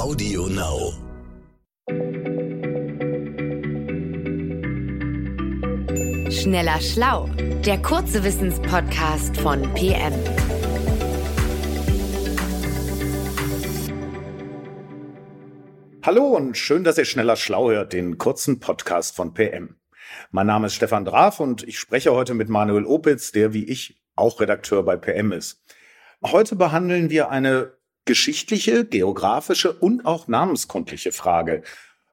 Audio Now. Schneller Schlau, der kurze Wissenspodcast von PM. Hallo und schön, dass ihr Schneller Schlau hört, den kurzen Podcast von PM. Mein Name ist Stefan Draf und ich spreche heute mit Manuel Opitz, der wie ich auch Redakteur bei PM ist. Heute behandeln wir eine geschichtliche, geografische und auch namenskundliche Frage.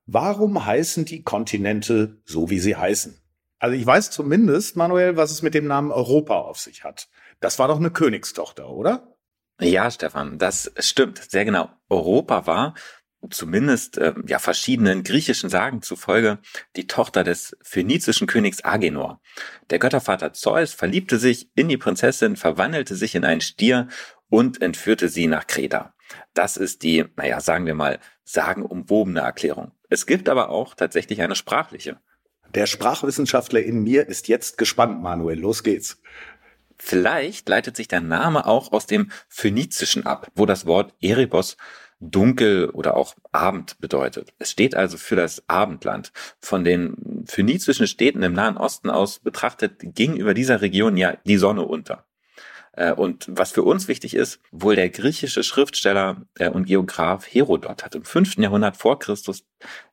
Warum heißen die Kontinente so, wie sie heißen? Also ich weiß zumindest, Manuel, was es mit dem Namen Europa auf sich hat. Das war doch eine Königstochter, oder? Ja, Stefan, das stimmt sehr genau. Europa war zumindest äh, ja verschiedenen griechischen Sagen zufolge die Tochter des phönizischen Königs Agenor. Der Göttervater Zeus verliebte sich in die Prinzessin, verwandelte sich in einen Stier und entführte sie nach Kreta. Das ist die, naja, sagen wir mal, sagenumwobene Erklärung. Es gibt aber auch tatsächlich eine sprachliche. Der Sprachwissenschaftler in mir ist jetzt gespannt, Manuel. Los geht's. Vielleicht leitet sich der Name auch aus dem Phönizischen ab, wo das Wort Erebos dunkel oder auch Abend bedeutet. Es steht also für das Abendland. Von den phönizischen Städten im Nahen Osten aus betrachtet ging über dieser Region ja die Sonne unter. Äh, und was für uns wichtig ist, wohl der griechische Schriftsteller äh, und Geograf Herodot hat im fünften Jahrhundert vor Christus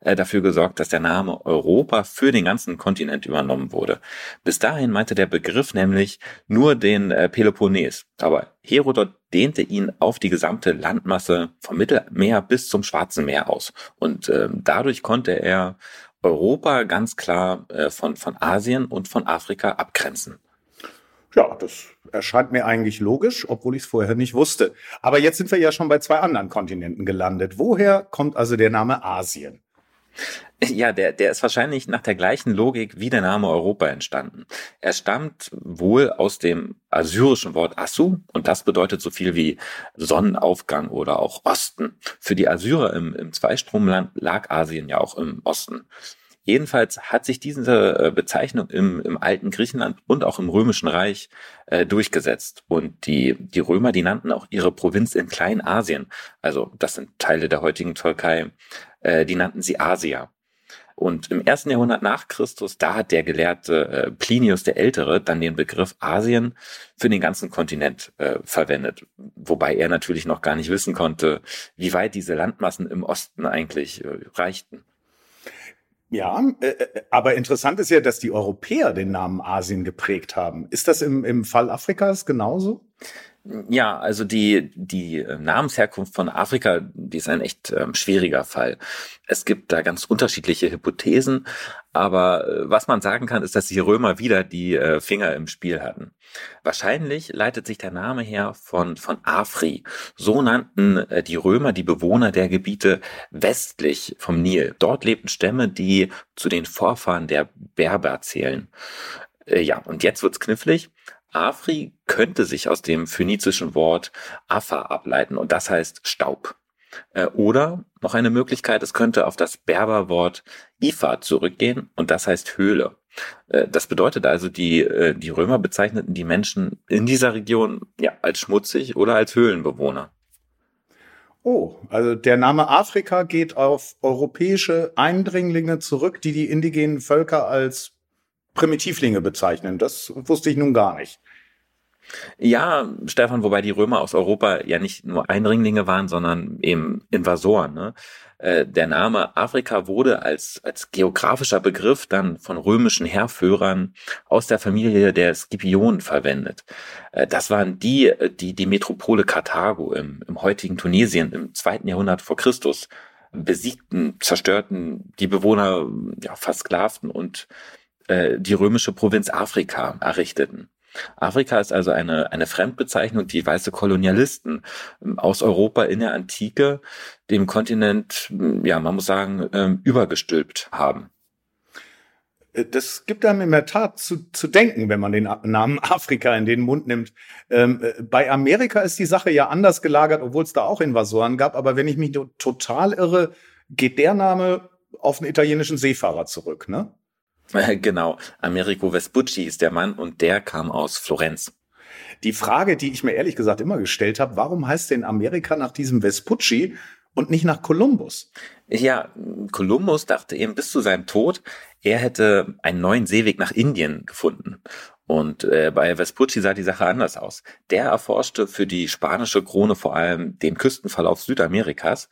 äh, dafür gesorgt, dass der Name Europa für den ganzen Kontinent übernommen wurde. Bis dahin meinte der Begriff nämlich nur den Peloponnes. Aber Herodot dehnte ihn auf die gesamte Landmasse vom Mittelmeer bis zum Schwarzen Meer aus. Und dadurch konnte er Europa ganz klar von, von Asien und von Afrika abgrenzen. Ja, das erscheint mir eigentlich logisch, obwohl ich es vorher nicht wusste. Aber jetzt sind wir ja schon bei zwei anderen Kontinenten gelandet. Woher kommt also der Name Asien? Ja, der, der ist wahrscheinlich nach der gleichen Logik wie der Name Europa entstanden. Er stammt wohl aus dem assyrischen Wort Assu und das bedeutet so viel wie Sonnenaufgang oder auch Osten. Für die Assyrer im, im Zweistromland lag Asien ja auch im Osten. Jedenfalls hat sich diese äh, Bezeichnung im, im alten Griechenland und auch im römischen Reich äh, durchgesetzt. Und die, die Römer, die nannten auch ihre Provinz in Kleinasien, also das sind Teile der heutigen Türkei, äh, die nannten sie Asia. Und im ersten Jahrhundert nach Christus, da hat der Gelehrte äh, Plinius der Ältere dann den Begriff Asien für den ganzen Kontinent äh, verwendet. Wobei er natürlich noch gar nicht wissen konnte, wie weit diese Landmassen im Osten eigentlich äh, reichten. Ja, äh, äh, aber interessant ist ja, dass die Europäer den Namen Asien geprägt haben. Ist das im, im Fall Afrikas genauso? Ja, also die, die äh, Namensherkunft von Afrika, die ist ein echt ähm, schwieriger Fall. Es gibt da ganz unterschiedliche Hypothesen, aber äh, was man sagen kann, ist, dass die Römer wieder die äh, Finger im Spiel hatten. Wahrscheinlich leitet sich der Name her von, von Afri. So nannten äh, die Römer die Bewohner der Gebiete westlich vom Nil. Dort lebten Stämme, die zu den Vorfahren der Berber zählen. Äh, ja, und jetzt wird's knifflig. Afri könnte sich aus dem phönizischen Wort Afa ableiten und das heißt Staub. Äh, oder noch eine Möglichkeit, es könnte auf das Berberwort Ifa zurückgehen und das heißt Höhle. Äh, das bedeutet also, die, äh, die Römer bezeichneten die Menschen in dieser Region ja als schmutzig oder als Höhlenbewohner. Oh, also der Name Afrika geht auf europäische Eindringlinge zurück, die die indigenen Völker als Primitivlinge bezeichnen. Das wusste ich nun gar nicht. Ja, Stefan, wobei die Römer aus Europa ja nicht nur Eindringlinge waren, sondern eben Invasoren. Ne? Äh, der Name Afrika wurde als, als geografischer Begriff dann von römischen Heerführern aus der Familie der Scipionen verwendet. Äh, das waren die, die die Metropole Karthago im, im heutigen Tunesien im zweiten Jahrhundert vor Christus besiegten, zerstörten, die Bewohner ja, versklavten und äh, die römische Provinz Afrika errichteten. Afrika ist also eine, eine Fremdbezeichnung, die weiße Kolonialisten ähm, aus Europa in der Antike dem Kontinent, hm, ja, man muss sagen, ähm, übergestülpt haben. Äh, das gibt einem in der Tat zu, zu denken, wenn man den Namen Afrika in den Mund nimmt. Ähm, äh, bei Amerika ist die Sache ja anders gelagert, obwohl es da auch Invasoren gab. Aber wenn ich mich total irre, geht der Name auf einen italienischen Seefahrer zurück, ne? Genau, Americo Vespucci ist der Mann und der kam aus Florenz. Die Frage, die ich mir ehrlich gesagt immer gestellt habe, warum heißt denn Amerika nach diesem Vespucci und nicht nach Kolumbus. Ja, Kolumbus dachte eben bis zu seinem Tod, er hätte einen neuen Seeweg nach Indien gefunden. Und äh, bei Vespucci sah die Sache anders aus. Der erforschte für die spanische Krone vor allem den Küstenverlauf Südamerikas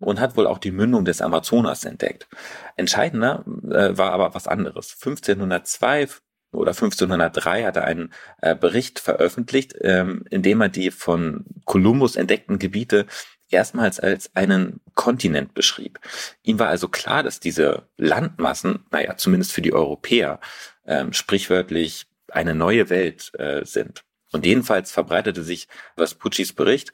und hat wohl auch die Mündung des Amazonas entdeckt. Entscheidender äh, war aber was anderes. 1502 oder 1503 hat er einen äh, Bericht veröffentlicht, ähm, in dem er die von Kolumbus entdeckten Gebiete erstmals als einen Kontinent beschrieb. Ihm war also klar, dass diese Landmassen, naja, zumindest für die Europäer, ähm, sprichwörtlich eine neue Welt äh, sind. Und jedenfalls verbreitete sich Vespuccis Bericht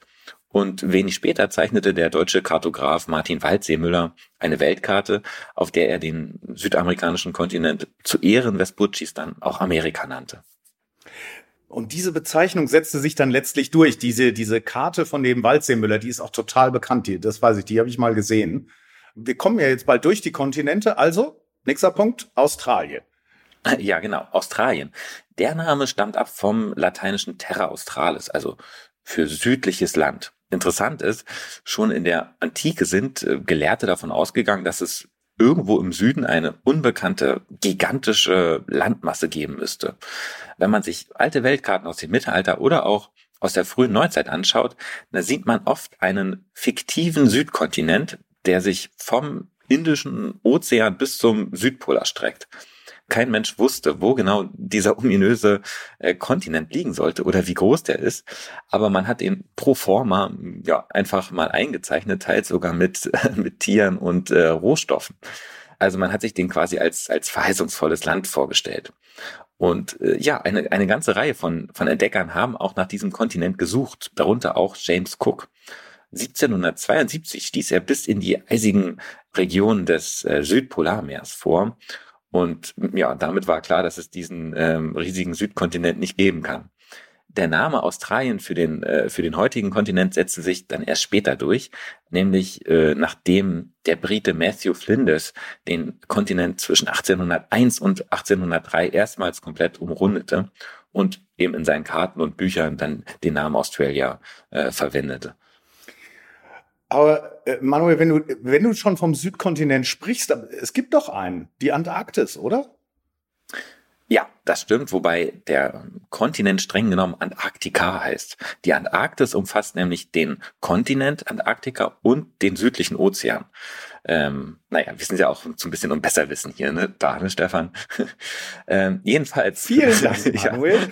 und wenig später zeichnete der deutsche Kartograf Martin Waldseemüller eine Weltkarte, auf der er den südamerikanischen Kontinent zu Ehren Vespuccis dann auch Amerika nannte. Und diese Bezeichnung setzte sich dann letztlich durch. Diese, diese Karte von dem Waldseemüller, die ist auch total bekannt. Die, das weiß ich, die habe ich mal gesehen. Wir kommen ja jetzt bald durch die Kontinente. Also, nächster Punkt, Australien. Ja, genau, Australien. Der Name stammt ab vom lateinischen Terra Australis, also für südliches Land. Interessant ist, schon in der Antike sind äh, Gelehrte davon ausgegangen, dass es irgendwo im Süden eine unbekannte, gigantische Landmasse geben müsste. Wenn man sich alte Weltkarten aus dem Mittelalter oder auch aus der frühen Neuzeit anschaut, da sieht man oft einen fiktiven Südkontinent, der sich vom Indischen Ozean bis zum Südpol erstreckt. Kein Mensch wusste, wo genau dieser ominöse äh, Kontinent liegen sollte oder wie groß der ist. Aber man hat ihn pro forma ja einfach mal eingezeichnet, teils sogar mit, mit Tieren und äh, Rohstoffen. Also man hat sich den quasi als, als verheißungsvolles Land vorgestellt. Und äh, ja, eine, eine ganze Reihe von, von Entdeckern haben auch nach diesem Kontinent gesucht, darunter auch James Cook. 1772 stieß er bis in die eisigen Regionen des äh, Südpolarmeers vor und ja, damit war klar, dass es diesen ähm, riesigen Südkontinent nicht geben kann. Der Name Australien für den, äh, für den heutigen Kontinent setzte sich dann erst später durch, nämlich äh, nachdem der Brite Matthew Flinders den Kontinent zwischen 1801 und 1803 erstmals komplett umrundete und eben in seinen Karten und Büchern dann den Namen Australia äh, verwendete. Aber äh, Manuel, wenn du, wenn du schon vom Südkontinent sprichst, es gibt doch einen, die Antarktis, oder? Ja, das stimmt, wobei der Kontinent streng genommen Antarktika heißt. Die Antarktis umfasst nämlich den Kontinent Antarktika und den südlichen Ozean. Ähm, naja, wir sind ja auch so ein bisschen um Besserwissen hier, ne? Da, ne, Stefan? ähm, jedenfalls. Vielen Dank, Manuel.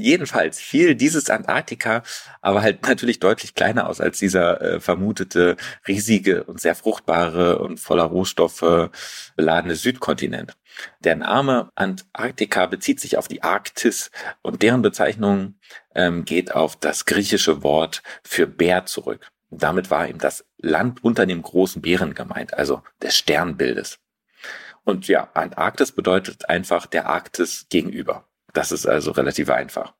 Jedenfalls fiel dieses Antarktika aber halt natürlich deutlich kleiner aus als dieser äh, vermutete riesige und sehr fruchtbare und voller Rohstoffe beladene Südkontinent. Der Name Antarktika bezieht sich auf die Arktis und deren Bezeichnung ähm, geht auf das griechische Wort für Bär zurück. damit war eben das Land unter dem großen Bären gemeint, also des Sternbildes. Und ja, Antarktis bedeutet einfach der Arktis gegenüber. Das ist also relativ einfach.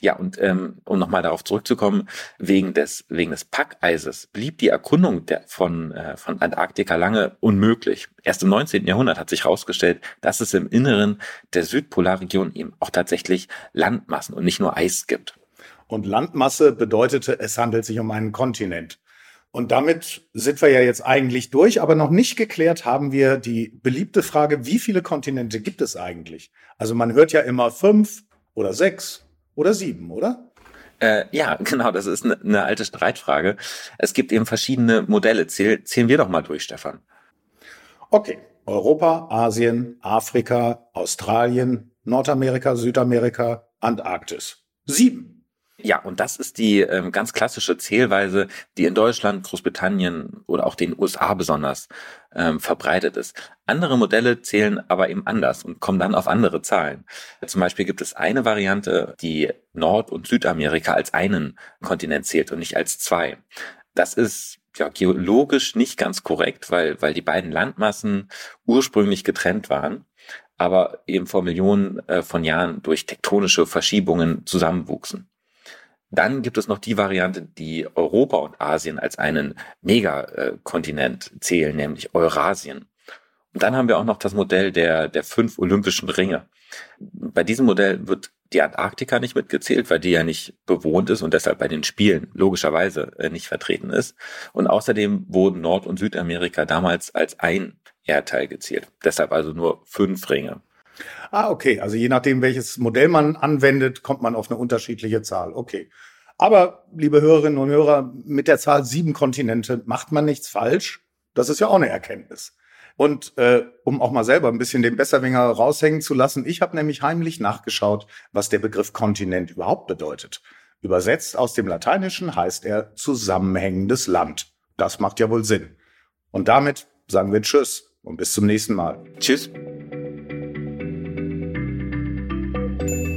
Ja, und ähm, um nochmal darauf zurückzukommen, wegen des, wegen des Packeises blieb die Erkundung der, von, äh, von Antarktika lange unmöglich. Erst im 19. Jahrhundert hat sich herausgestellt, dass es im Inneren der Südpolarregion eben auch tatsächlich Landmassen und nicht nur Eis gibt. Und Landmasse bedeutete, es handelt sich um einen Kontinent. Und damit sind wir ja jetzt eigentlich durch, aber noch nicht geklärt haben wir die beliebte Frage, wie viele Kontinente gibt es eigentlich? Also man hört ja immer fünf oder sechs oder sieben, oder? Äh, ja, genau, das ist eine, eine alte Streitfrage. Es gibt eben verschiedene Modelle. Zähl, zählen wir doch mal durch, Stefan. Okay. Europa, Asien, Afrika, Australien, Nordamerika, Südamerika, Antarktis. Sieben. Ja, und das ist die ähm, ganz klassische Zählweise, die in Deutschland, Großbritannien oder auch den USA besonders ähm, verbreitet ist. Andere Modelle zählen aber eben anders und kommen dann auf andere Zahlen. Zum Beispiel gibt es eine Variante, die Nord- und Südamerika als einen Kontinent zählt und nicht als zwei. Das ist ja, geologisch nicht ganz korrekt, weil, weil die beiden Landmassen ursprünglich getrennt waren aber eben vor Millionen äh, von Jahren durch tektonische Verschiebungen zusammenwuchsen. Dann gibt es noch die Variante, die Europa und Asien als einen Megakontinent zählen, nämlich Eurasien. Und dann haben wir auch noch das Modell der, der fünf olympischen Ringe. Bei diesem Modell wird die Antarktika nicht mitgezählt, weil die ja nicht bewohnt ist und deshalb bei den Spielen logischerweise äh, nicht vertreten ist. Und außerdem wurden Nord- und Südamerika damals als ein Erdteil gezählt. Deshalb also nur fünf Ringe. Ah, okay. Also je nachdem, welches Modell man anwendet, kommt man auf eine unterschiedliche Zahl. Okay. Aber, liebe Hörerinnen und Hörer, mit der Zahl sieben Kontinente macht man nichts falsch. Das ist ja auch eine Erkenntnis. Und äh, um auch mal selber ein bisschen den Besserwinger raushängen zu lassen, ich habe nämlich heimlich nachgeschaut, was der Begriff Kontinent überhaupt bedeutet. Übersetzt aus dem Lateinischen heißt er zusammenhängendes Land. Das macht ja wohl Sinn. Und damit sagen wir Tschüss und bis zum nächsten Mal. Tschüss.